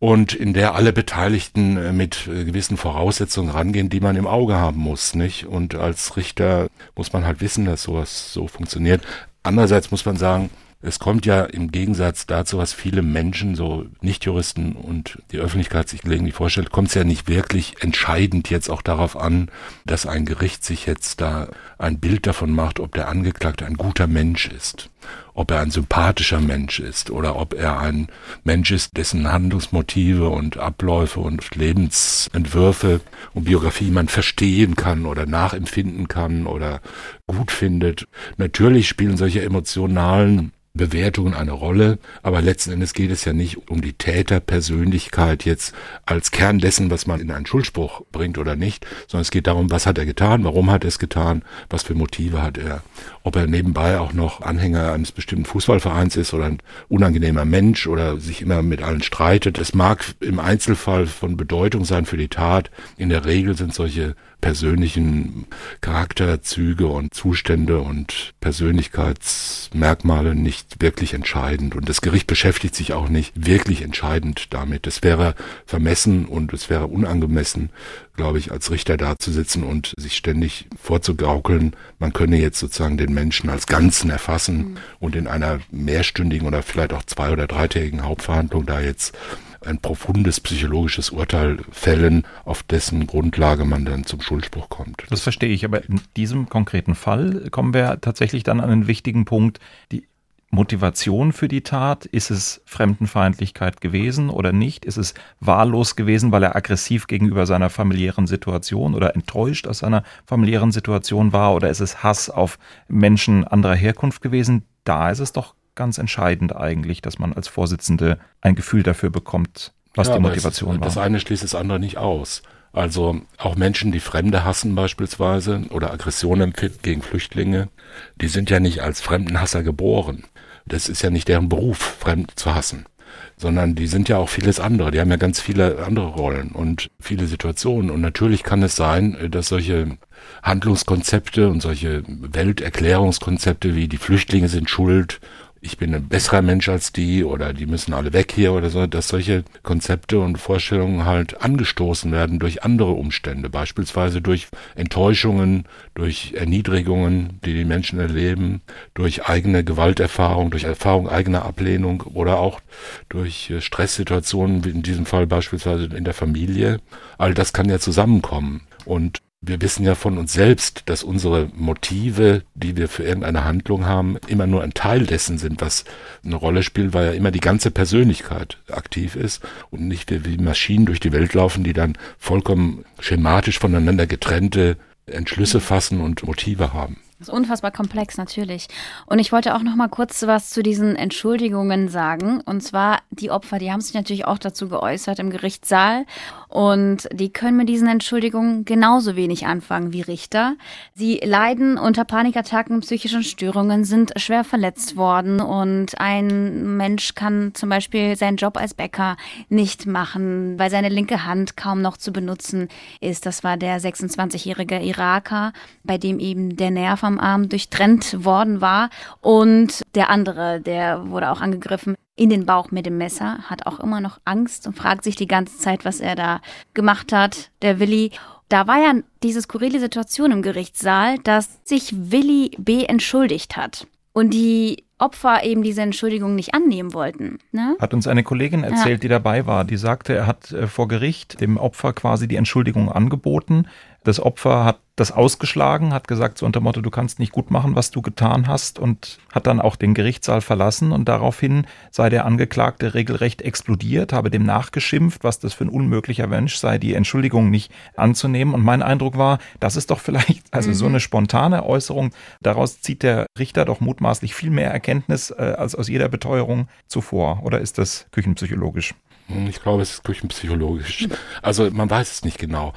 und in der alle Beteiligten äh, mit äh, gewissen Voraussetzungen rangehen, die man im Auge haben muss, nicht? Und als Richter muss man halt wissen, dass sowas so funktioniert. Andererseits muss man sagen, es kommt ja im Gegensatz dazu, was viele Menschen, so Nichtjuristen und die Öffentlichkeit sich gelegentlich vorstellt, kommt es ja nicht wirklich entscheidend jetzt auch darauf an, dass ein Gericht sich jetzt da ein Bild davon macht, ob der Angeklagte ein guter Mensch ist, ob er ein sympathischer Mensch ist oder ob er ein Mensch ist, dessen Handlungsmotive und Abläufe und Lebensentwürfe und Biografie man verstehen kann oder nachempfinden kann oder gut findet. Natürlich spielen solche emotionalen Bewertungen eine Rolle, aber letzten Endes geht es ja nicht um die Täterpersönlichkeit jetzt als Kern dessen, was man in einen Schuldspruch bringt oder nicht, sondern es geht darum, was hat er getan, warum hat er es getan, was für Motive hat er, ob er nebenbei auch noch Anhänger eines bestimmten Fußballvereins ist oder ein unangenehmer Mensch oder sich immer mit allen streitet. Es mag im Einzelfall von Bedeutung sein für die Tat. In der Regel sind solche persönlichen Charakterzüge und Zustände und Persönlichkeitsmerkmale nicht wirklich entscheidend. Und das Gericht beschäftigt sich auch nicht wirklich entscheidend damit. Es wäre vermessen und es wäre unangemessen, glaube ich, als Richter da zu sitzen und sich ständig vorzugaukeln, man könne jetzt sozusagen den Menschen als Ganzen erfassen mhm. und in einer mehrstündigen oder vielleicht auch zwei- oder dreitägigen Hauptverhandlung da jetzt ein profundes psychologisches Urteil fällen, auf dessen Grundlage man dann zum Schuldspruch kommt. Das verstehe ich, aber in diesem konkreten Fall kommen wir tatsächlich dann an einen wichtigen Punkt. Die Motivation für die Tat? Ist es Fremdenfeindlichkeit gewesen oder nicht? Ist es wahllos gewesen, weil er aggressiv gegenüber seiner familiären Situation oder enttäuscht aus seiner familiären Situation war? Oder ist es Hass auf Menschen anderer Herkunft gewesen? Da ist es doch ganz entscheidend eigentlich, dass man als Vorsitzende ein Gefühl dafür bekommt, was ja, die Motivation es, war. Das eine schließt das andere nicht aus. Also auch Menschen, die Fremde hassen beispielsweise oder Aggression empfinden gegen Flüchtlinge, die sind ja nicht als Fremdenhasser geboren. Das ist ja nicht deren Beruf, Fremd zu hassen sondern die sind ja auch vieles andere. Die haben ja ganz viele andere Rollen und viele Situationen. Und natürlich kann es sein, dass solche Handlungskonzepte und solche Welterklärungskonzepte wie die Flüchtlinge sind schuld ich bin ein besserer Mensch als die oder die müssen alle weg hier oder so, dass solche Konzepte und Vorstellungen halt angestoßen werden durch andere Umstände, beispielsweise durch Enttäuschungen, durch Erniedrigungen, die die Menschen erleben, durch eigene Gewalterfahrung, durch Erfahrung eigener Ablehnung oder auch durch äh, Stresssituationen, wie in diesem Fall beispielsweise in der Familie. All das kann ja zusammenkommen. Und wir wissen ja von uns selbst, dass unsere Motive, die wir für irgendeine Handlung haben, immer nur ein Teil dessen sind, was eine Rolle spielt, weil ja immer die ganze Persönlichkeit aktiv ist und nicht wir wie Maschinen durch die Welt laufen, die dann vollkommen schematisch voneinander getrennte Entschlüsse fassen und Motive haben. Das ist unfassbar komplex, natürlich. Und ich wollte auch noch mal kurz was zu diesen Entschuldigungen sagen. Und zwar die Opfer, die haben sich natürlich auch dazu geäußert im Gerichtssaal. Und die können mit diesen Entschuldigungen genauso wenig anfangen wie Richter. Sie leiden unter Panikattacken, psychischen Störungen, sind schwer verletzt worden. Und ein Mensch kann zum Beispiel seinen Job als Bäcker nicht machen, weil seine linke Hand kaum noch zu benutzen ist. Das war der 26-jährige Iraker, bei dem eben der Nerv am Arm durchtrennt worden war. Und der andere, der wurde auch angegriffen in den Bauch mit dem Messer, hat auch immer noch Angst und fragt sich die ganze Zeit, was er da gemacht hat, der Willi. Da war ja diese skurrile Situation im Gerichtssaal, dass sich Willi B. entschuldigt hat. Und die Opfer eben diese Entschuldigung nicht annehmen wollten. Ne? Hat uns eine Kollegin erzählt, ja. die dabei war, die sagte, er hat äh, vor Gericht dem Opfer quasi die Entschuldigung angeboten. Das Opfer hat das ausgeschlagen, hat gesagt so unter Motto, du kannst nicht gut machen, was du getan hast und hat dann auch den Gerichtssaal verlassen und daraufhin sei der Angeklagte regelrecht explodiert, habe dem nachgeschimpft, was das für ein unmöglicher Mensch sei, die Entschuldigung nicht anzunehmen und mein Eindruck war, das ist doch vielleicht, also mhm. so eine spontane Äußerung, daraus zieht der Richter doch mutmaßlich viel mehr Erkenntnis äh, als aus jeder Beteuerung zuvor oder ist das küchenpsychologisch? Hm, ich glaube, es ist küchenpsychologisch. Also man weiß es nicht genau.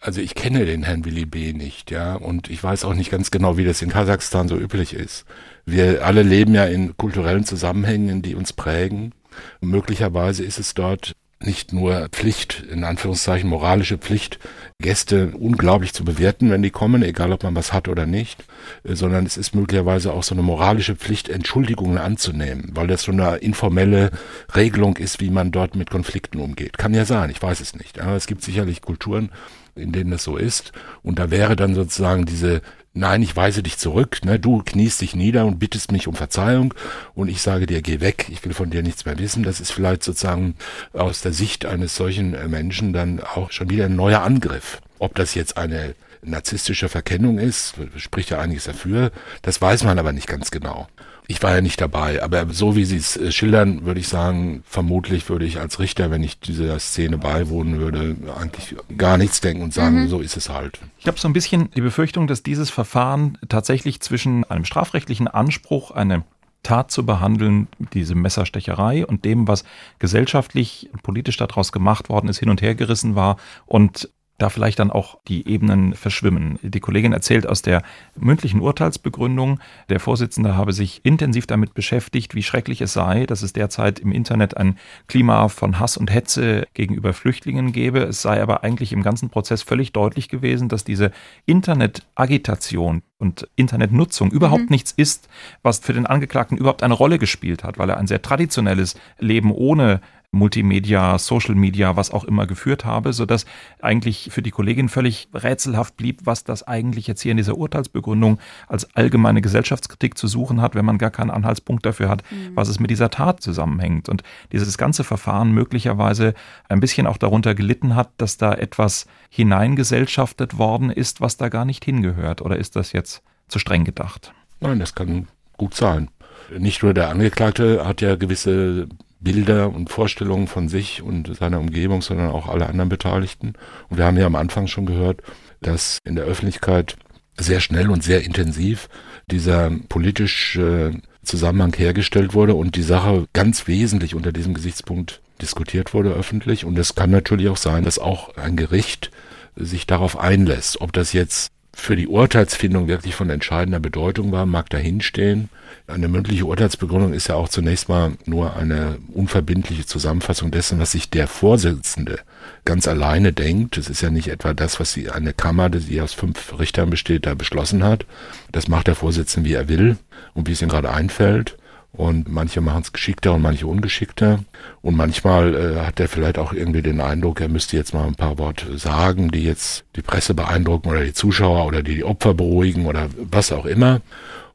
Also ich kenne den Herrn Willi B. nicht, ja, und ich weiß auch nicht ganz genau, wie das in Kasachstan so üblich ist. Wir alle leben ja in kulturellen Zusammenhängen, die uns prägen. Möglicherweise ist es dort nicht nur Pflicht, in Anführungszeichen moralische Pflicht, Gäste unglaublich zu bewerten, wenn die kommen, egal ob man was hat oder nicht, äh, sondern es ist möglicherweise auch so eine moralische Pflicht, Entschuldigungen anzunehmen, weil das so eine informelle Regelung ist, wie man dort mit Konflikten umgeht. Kann ja sein, ich weiß es nicht. Aber es gibt sicherlich Kulturen, in denen das so ist. Und da wäre dann sozusagen diese nein, ich weise dich zurück, ne, du kniest dich nieder und bittest mich um Verzeihung und ich sage dir, geh weg, ich will von dir nichts mehr wissen. Das ist vielleicht sozusagen aus der Sicht eines solchen äh, Menschen dann auch schon wieder ein neuer Angriff. Ob das jetzt eine narzisstische Verkennung ist, spricht ja einiges dafür, das weiß man aber nicht ganz genau. Ich war ja nicht dabei, aber so wie Sie es äh, schildern, würde ich sagen, vermutlich würde ich als Richter, wenn ich dieser Szene beiwohnen würde, eigentlich gar nichts denken und sagen, mhm. so ist es halt. Ich habe so ein bisschen die Befürchtung, dass dieses Verfahren tatsächlich zwischen einem strafrechtlichen Anspruch, eine Tat zu behandeln, diese Messerstecherei und dem, was gesellschaftlich und politisch daraus gemacht worden ist, hin und her gerissen war und da vielleicht dann auch die Ebenen verschwimmen. Die Kollegin erzählt aus der mündlichen Urteilsbegründung, der Vorsitzende habe sich intensiv damit beschäftigt, wie schrecklich es sei, dass es derzeit im Internet ein Klima von Hass und Hetze gegenüber Flüchtlingen gebe. Es sei aber eigentlich im ganzen Prozess völlig deutlich gewesen, dass diese Internetagitation und Internetnutzung überhaupt mhm. nichts ist, was für den Angeklagten überhaupt eine Rolle gespielt hat, weil er ein sehr traditionelles Leben ohne Multimedia, Social Media, was auch immer geführt habe, so dass eigentlich für die Kollegin völlig rätselhaft blieb, was das eigentlich jetzt hier in dieser Urteilsbegründung als allgemeine Gesellschaftskritik zu suchen hat, wenn man gar keinen Anhaltspunkt dafür hat, mhm. was es mit dieser Tat zusammenhängt. Und dieses ganze Verfahren möglicherweise ein bisschen auch darunter gelitten hat, dass da etwas hineingesellschaftet worden ist, was da gar nicht hingehört. Oder ist das jetzt zu streng gedacht? Nein, das kann gut sein. Nicht nur der Angeklagte hat ja gewisse Bilder und Vorstellungen von sich und seiner Umgebung, sondern auch alle anderen Beteiligten. Und wir haben ja am Anfang schon gehört, dass in der Öffentlichkeit sehr schnell und sehr intensiv dieser politische Zusammenhang hergestellt wurde und die Sache ganz wesentlich unter diesem Gesichtspunkt diskutiert wurde öffentlich. Und es kann natürlich auch sein, dass auch ein Gericht sich darauf einlässt. Ob das jetzt für die Urteilsfindung wirklich von entscheidender Bedeutung war, mag dahinstehen. Eine mündliche Urteilsbegründung ist ja auch zunächst mal nur eine unverbindliche Zusammenfassung dessen, was sich der Vorsitzende ganz alleine denkt. Es ist ja nicht etwa das, was die, eine Kammer, die aus fünf Richtern besteht, da beschlossen hat. Das macht der Vorsitzende, wie er will und wie es ihm gerade einfällt. Und manche machen es geschickter und manche ungeschickter. Und manchmal äh, hat er vielleicht auch irgendwie den Eindruck, er müsste jetzt mal ein paar Worte sagen, die jetzt die Presse beeindrucken oder die Zuschauer oder die, die Opfer beruhigen oder was auch immer.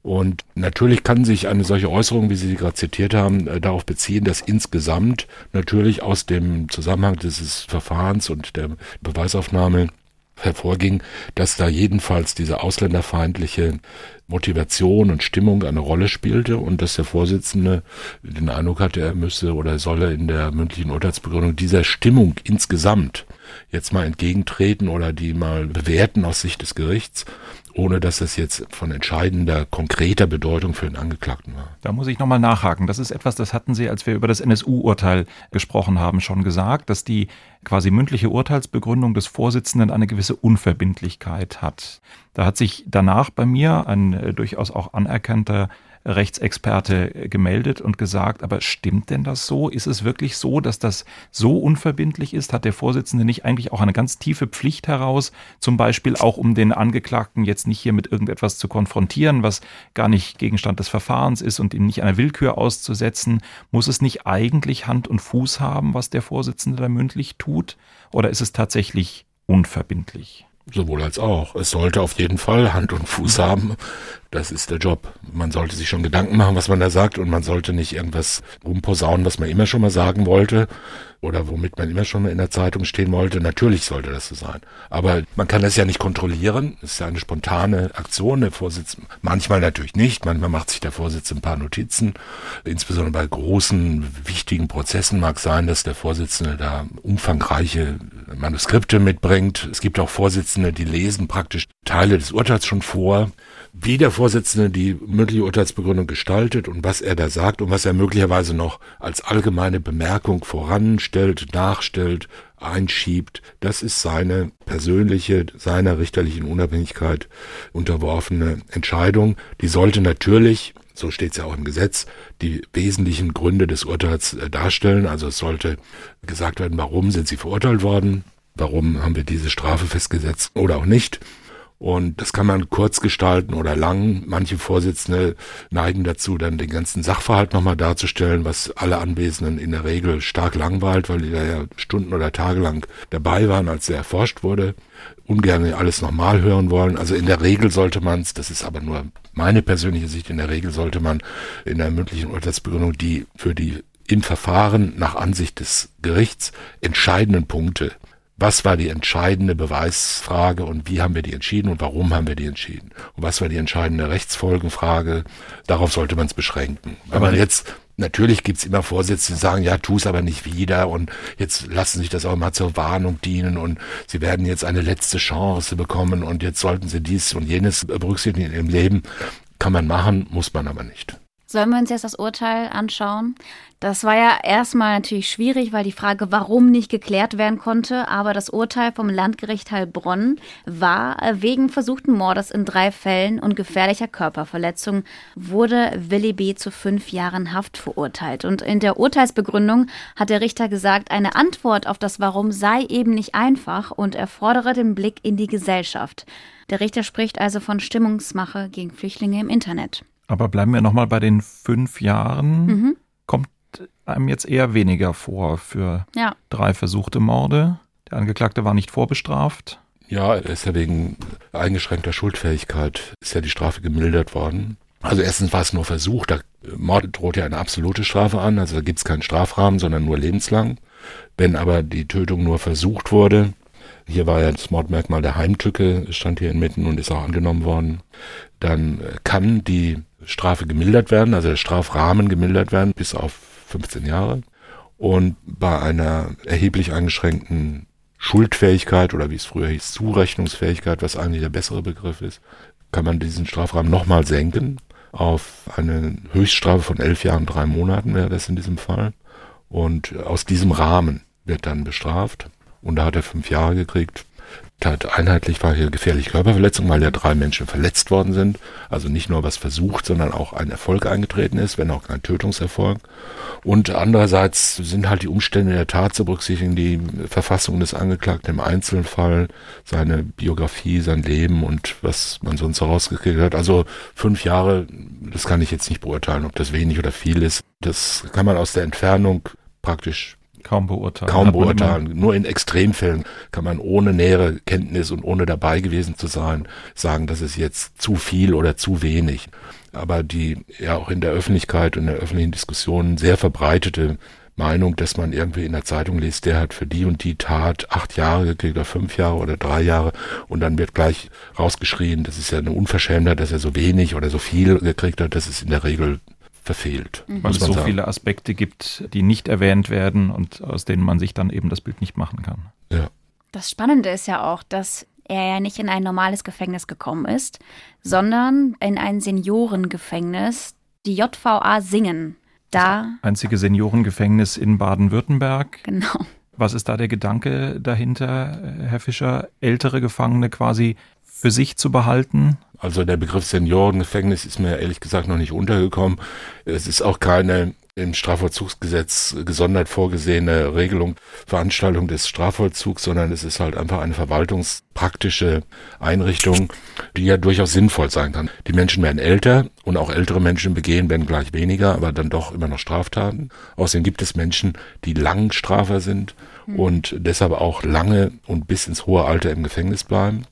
Und natürlich kann sich eine solche Äußerung, wie Sie sie gerade zitiert haben, äh, darauf beziehen, dass insgesamt natürlich aus dem Zusammenhang dieses Verfahrens und der Beweisaufnahme hervorging, dass da jedenfalls diese ausländerfeindliche Motivation und Stimmung eine Rolle spielte und dass der Vorsitzende den Eindruck hatte, er müsse oder solle in der mündlichen Urteilsbegründung dieser Stimmung insgesamt jetzt mal entgegentreten oder die mal bewerten aus Sicht des Gerichts ohne dass das jetzt von entscheidender, konkreter Bedeutung für den Angeklagten war. Da muss ich nochmal nachhaken. Das ist etwas, das hatten Sie, als wir über das NSU-Urteil gesprochen haben, schon gesagt, dass die quasi mündliche Urteilsbegründung des Vorsitzenden eine gewisse Unverbindlichkeit hat. Da hat sich danach bei mir ein äh, durchaus auch anerkannter Rechtsexperte gemeldet und gesagt, aber stimmt denn das so? Ist es wirklich so, dass das so unverbindlich ist? Hat der Vorsitzende nicht eigentlich auch eine ganz tiefe Pflicht heraus, zum Beispiel auch um den Angeklagten jetzt nicht hier mit irgendetwas zu konfrontieren, was gar nicht Gegenstand des Verfahrens ist und ihn nicht einer Willkür auszusetzen? Muss es nicht eigentlich Hand und Fuß haben, was der Vorsitzende da mündlich tut? Oder ist es tatsächlich unverbindlich? Sowohl als auch. Es sollte auf jeden Fall Hand und Fuß haben. Das ist der Job. Man sollte sich schon Gedanken machen, was man da sagt und man sollte nicht irgendwas rumposaunen, was man immer schon mal sagen wollte oder womit man immer schon mal in der Zeitung stehen wollte. Natürlich sollte das so sein. Aber man kann das ja nicht kontrollieren. Es ist ja eine spontane Aktion. Der Vorsitzende, manchmal natürlich nicht. Manchmal macht sich der Vorsitzende ein paar Notizen. Insbesondere bei großen, wichtigen Prozessen mag sein, dass der Vorsitzende da umfangreiche Manuskripte mitbringt. Es gibt auch Vorsitzende, die lesen praktisch Teile des Urteils schon vor wie der Vorsitzende die mündliche Urteilsbegründung gestaltet und was er da sagt und was er möglicherweise noch als allgemeine Bemerkung voranstellt, nachstellt, einschiebt, das ist seine persönliche, seiner richterlichen Unabhängigkeit unterworfene Entscheidung. Die sollte natürlich, so steht es ja auch im Gesetz, die wesentlichen Gründe des Urteils äh, darstellen. Also es sollte gesagt werden, warum sind sie verurteilt worden, warum haben wir diese Strafe festgesetzt oder auch nicht. Und das kann man kurz gestalten oder lang. Manche Vorsitzende neigen dazu, dann den ganzen Sachverhalt nochmal darzustellen, was alle Anwesenden in der Regel stark langweilt, weil die da ja Stunden oder Tage lang dabei waren, als er erforscht wurde, ungern alles nochmal hören wollen. Also in der Regel sollte man es, das ist aber nur meine persönliche Sicht, in der Regel sollte man in der mündlichen Urteilsbegründung die für die im Verfahren nach Ansicht des Gerichts entscheidenden Punkte was war die entscheidende Beweisfrage und wie haben wir die entschieden und warum haben wir die entschieden? Und was war die entscheidende Rechtsfolgenfrage? Darauf sollte man es beschränken. Wenn man jetzt Natürlich gibt's immer Vorsätze, die sagen, ja, tu es aber nicht wieder und jetzt lassen sich das auch mal zur Warnung dienen und sie werden jetzt eine letzte Chance bekommen und jetzt sollten sie dies und jenes berücksichtigen im Leben. Kann man machen, muss man aber nicht. Sollen wir uns jetzt das Urteil anschauen? Das war ja erstmal natürlich schwierig, weil die Frage, warum nicht geklärt werden konnte. Aber das Urteil vom Landgericht Heilbronn war, wegen versuchten Mordes in drei Fällen und gefährlicher Körperverletzung wurde Willi B. zu fünf Jahren Haft verurteilt. Und in der Urteilsbegründung hat der Richter gesagt, eine Antwort auf das Warum sei eben nicht einfach und er fordere den Blick in die Gesellschaft. Der Richter spricht also von Stimmungsmache gegen Flüchtlinge im Internet. Aber bleiben wir nochmal bei den fünf Jahren. Mhm. Kommt einem jetzt eher weniger vor für ja. drei versuchte Morde. Der Angeklagte war nicht vorbestraft. Ja, er ist ja wegen eingeschränkter Schuldfähigkeit, ist ja die Strafe gemildert worden. Also erstens war es nur Versuch, da Mord droht ja eine absolute Strafe an, also da gibt es keinen Strafrahmen, sondern nur lebenslang. Wenn aber die Tötung nur versucht wurde, hier war ja das Mordmerkmal der Heimtücke, stand hier inmitten und ist auch angenommen worden, dann kann die Strafe gemildert werden, also der Strafrahmen gemildert werden bis auf 15 Jahre. Und bei einer erheblich eingeschränkten Schuldfähigkeit oder wie es früher hieß, Zurechnungsfähigkeit, was eigentlich der bessere Begriff ist, kann man diesen Strafrahmen nochmal senken auf eine Höchststrafe von elf Jahren, drei Monaten wäre das in diesem Fall. Und aus diesem Rahmen wird dann bestraft. Und da hat er fünf Jahre gekriegt. Einheitlich war hier gefährliche Körperverletzung, weil ja drei Menschen verletzt worden sind. Also nicht nur was versucht, sondern auch ein Erfolg eingetreten ist, wenn auch kein Tötungserfolg. Und andererseits sind halt die Umstände der Tat zu berücksichtigen, die Verfassung des Angeklagten im Einzelfall, seine Biografie, sein Leben und was man sonst herausgekriegt hat. Also fünf Jahre, das kann ich jetzt nicht beurteilen, ob das wenig oder viel ist. Das kann man aus der Entfernung praktisch Kaum beurteilen. Kaum beurteilen. Nur in Extremfällen kann man ohne nähere Kenntnis und ohne dabei gewesen zu sein sagen, das ist jetzt zu viel oder zu wenig. Aber die ja auch in der Öffentlichkeit und in der öffentlichen Diskussion sehr verbreitete Meinung, dass man irgendwie in der Zeitung liest, der hat für die und die Tat acht Jahre gekriegt oder fünf Jahre oder drei Jahre und dann wird gleich rausgeschrien, das ist ja eine Unverschämtheit, dass er so wenig oder so viel gekriegt hat, das ist in der Regel verfehlt. Mhm. Weil es so sagen. viele Aspekte gibt, die nicht erwähnt werden und aus denen man sich dann eben das Bild nicht machen kann. Ja. Das Spannende ist ja auch, dass er ja nicht in ein normales Gefängnis gekommen ist, sondern in ein Seniorengefängnis, die JVA Singen. Da. Das einzige Seniorengefängnis in Baden-Württemberg. Genau. Was ist da der Gedanke dahinter, Herr Fischer, ältere Gefangene quasi für sich zu behalten? Also der Begriff Seniorengefängnis ist mir ehrlich gesagt noch nicht untergekommen. Es ist auch keine im Strafvollzugsgesetz gesondert vorgesehene Regelung, Veranstaltung des Strafvollzugs, sondern es ist halt einfach eine verwaltungspraktische Einrichtung, die ja durchaus sinnvoll sein kann. Die Menschen werden älter und auch ältere Menschen begehen, werden gleich weniger, aber dann doch immer noch Straftaten. Außerdem gibt es Menschen, die Langstrafer sind hm. und deshalb auch lange und bis ins hohe Alter im Gefängnis bleiben.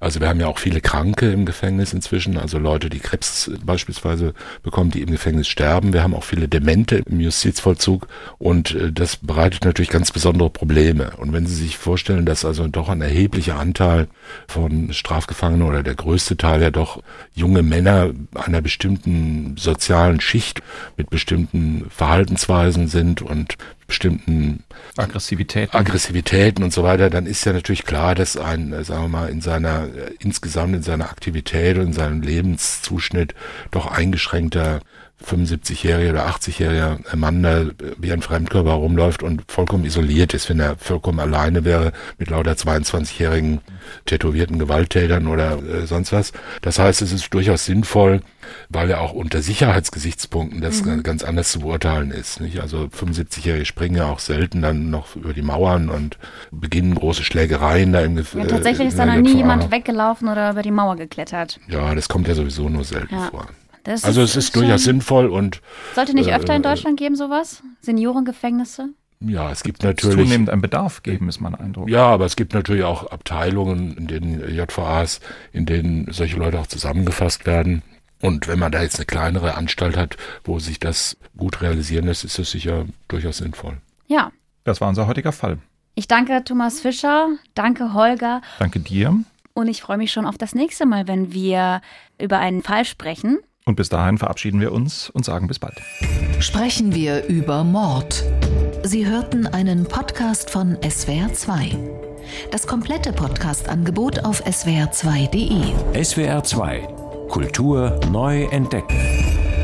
Also wir haben ja auch viele Kranke im Gefängnis inzwischen, also Leute, die Krebs beispielsweise bekommen, die im Gefängnis sterben. Wir haben auch viele Demente im Justizvollzug und äh, das bereitet natürlich ganz besondere Probleme. Und wenn Sie sich vorstellen, dass also doch ein erheblicher Anteil von Strafgefangenen oder der größte Teil ja doch junge Männer einer bestimmten sozialen Schicht mit bestimmten Verhaltensweisen sind und bestimmten Aggressivitäten. Aggressivitäten und so weiter, dann ist ja natürlich klar, dass ein, äh, sagen wir mal, in seiner, äh, insgesamt in seiner Aktivität und in seinem Lebenszuschnitt doch eingeschränkter 75-jähriger oder 80-jähriger Mann da wie ein Fremdkörper rumläuft und vollkommen isoliert ist, wenn er vollkommen alleine wäre mit lauter 22-jährigen tätowierten Gewalttätern oder äh, sonst was. Das heißt, es ist durchaus sinnvoll, weil er auch unter Sicherheitsgesichtspunkten das mhm. ganz anders zu beurteilen ist. Nicht? Also 75-Jährige springen ja auch selten dann noch über die Mauern und beginnen große Schlägereien da im Gefängnis. Ja, tatsächlich ist da noch nie jemand weggelaufen oder über die Mauer geklettert. Ja, das kommt ja sowieso nur selten ja. vor. Das also es ist durchaus sinnvoll und sollte nicht öfter in äh, Deutschland geben sowas Seniorengefängnisse. Ja, es gibt natürlich zunehmend einen Bedarf geben, ist mein Eindruck. Ja, aber es gibt natürlich auch Abteilungen in den JVAs, in denen solche Leute auch zusammengefasst werden. Und wenn man da jetzt eine kleinere Anstalt hat, wo sich das gut realisieren lässt, ist das sicher durchaus sinnvoll. Ja. Das war unser heutiger Fall. Ich danke Thomas Fischer, danke Holger. Danke dir. Und ich freue mich schon auf das nächste Mal, wenn wir über einen Fall sprechen. Und bis dahin verabschieden wir uns und sagen bis bald. Sprechen wir über Mord. Sie hörten einen Podcast von SWR2. Das komplette Podcast-Angebot auf swr2.de. SWR2 Kultur neu entdecken.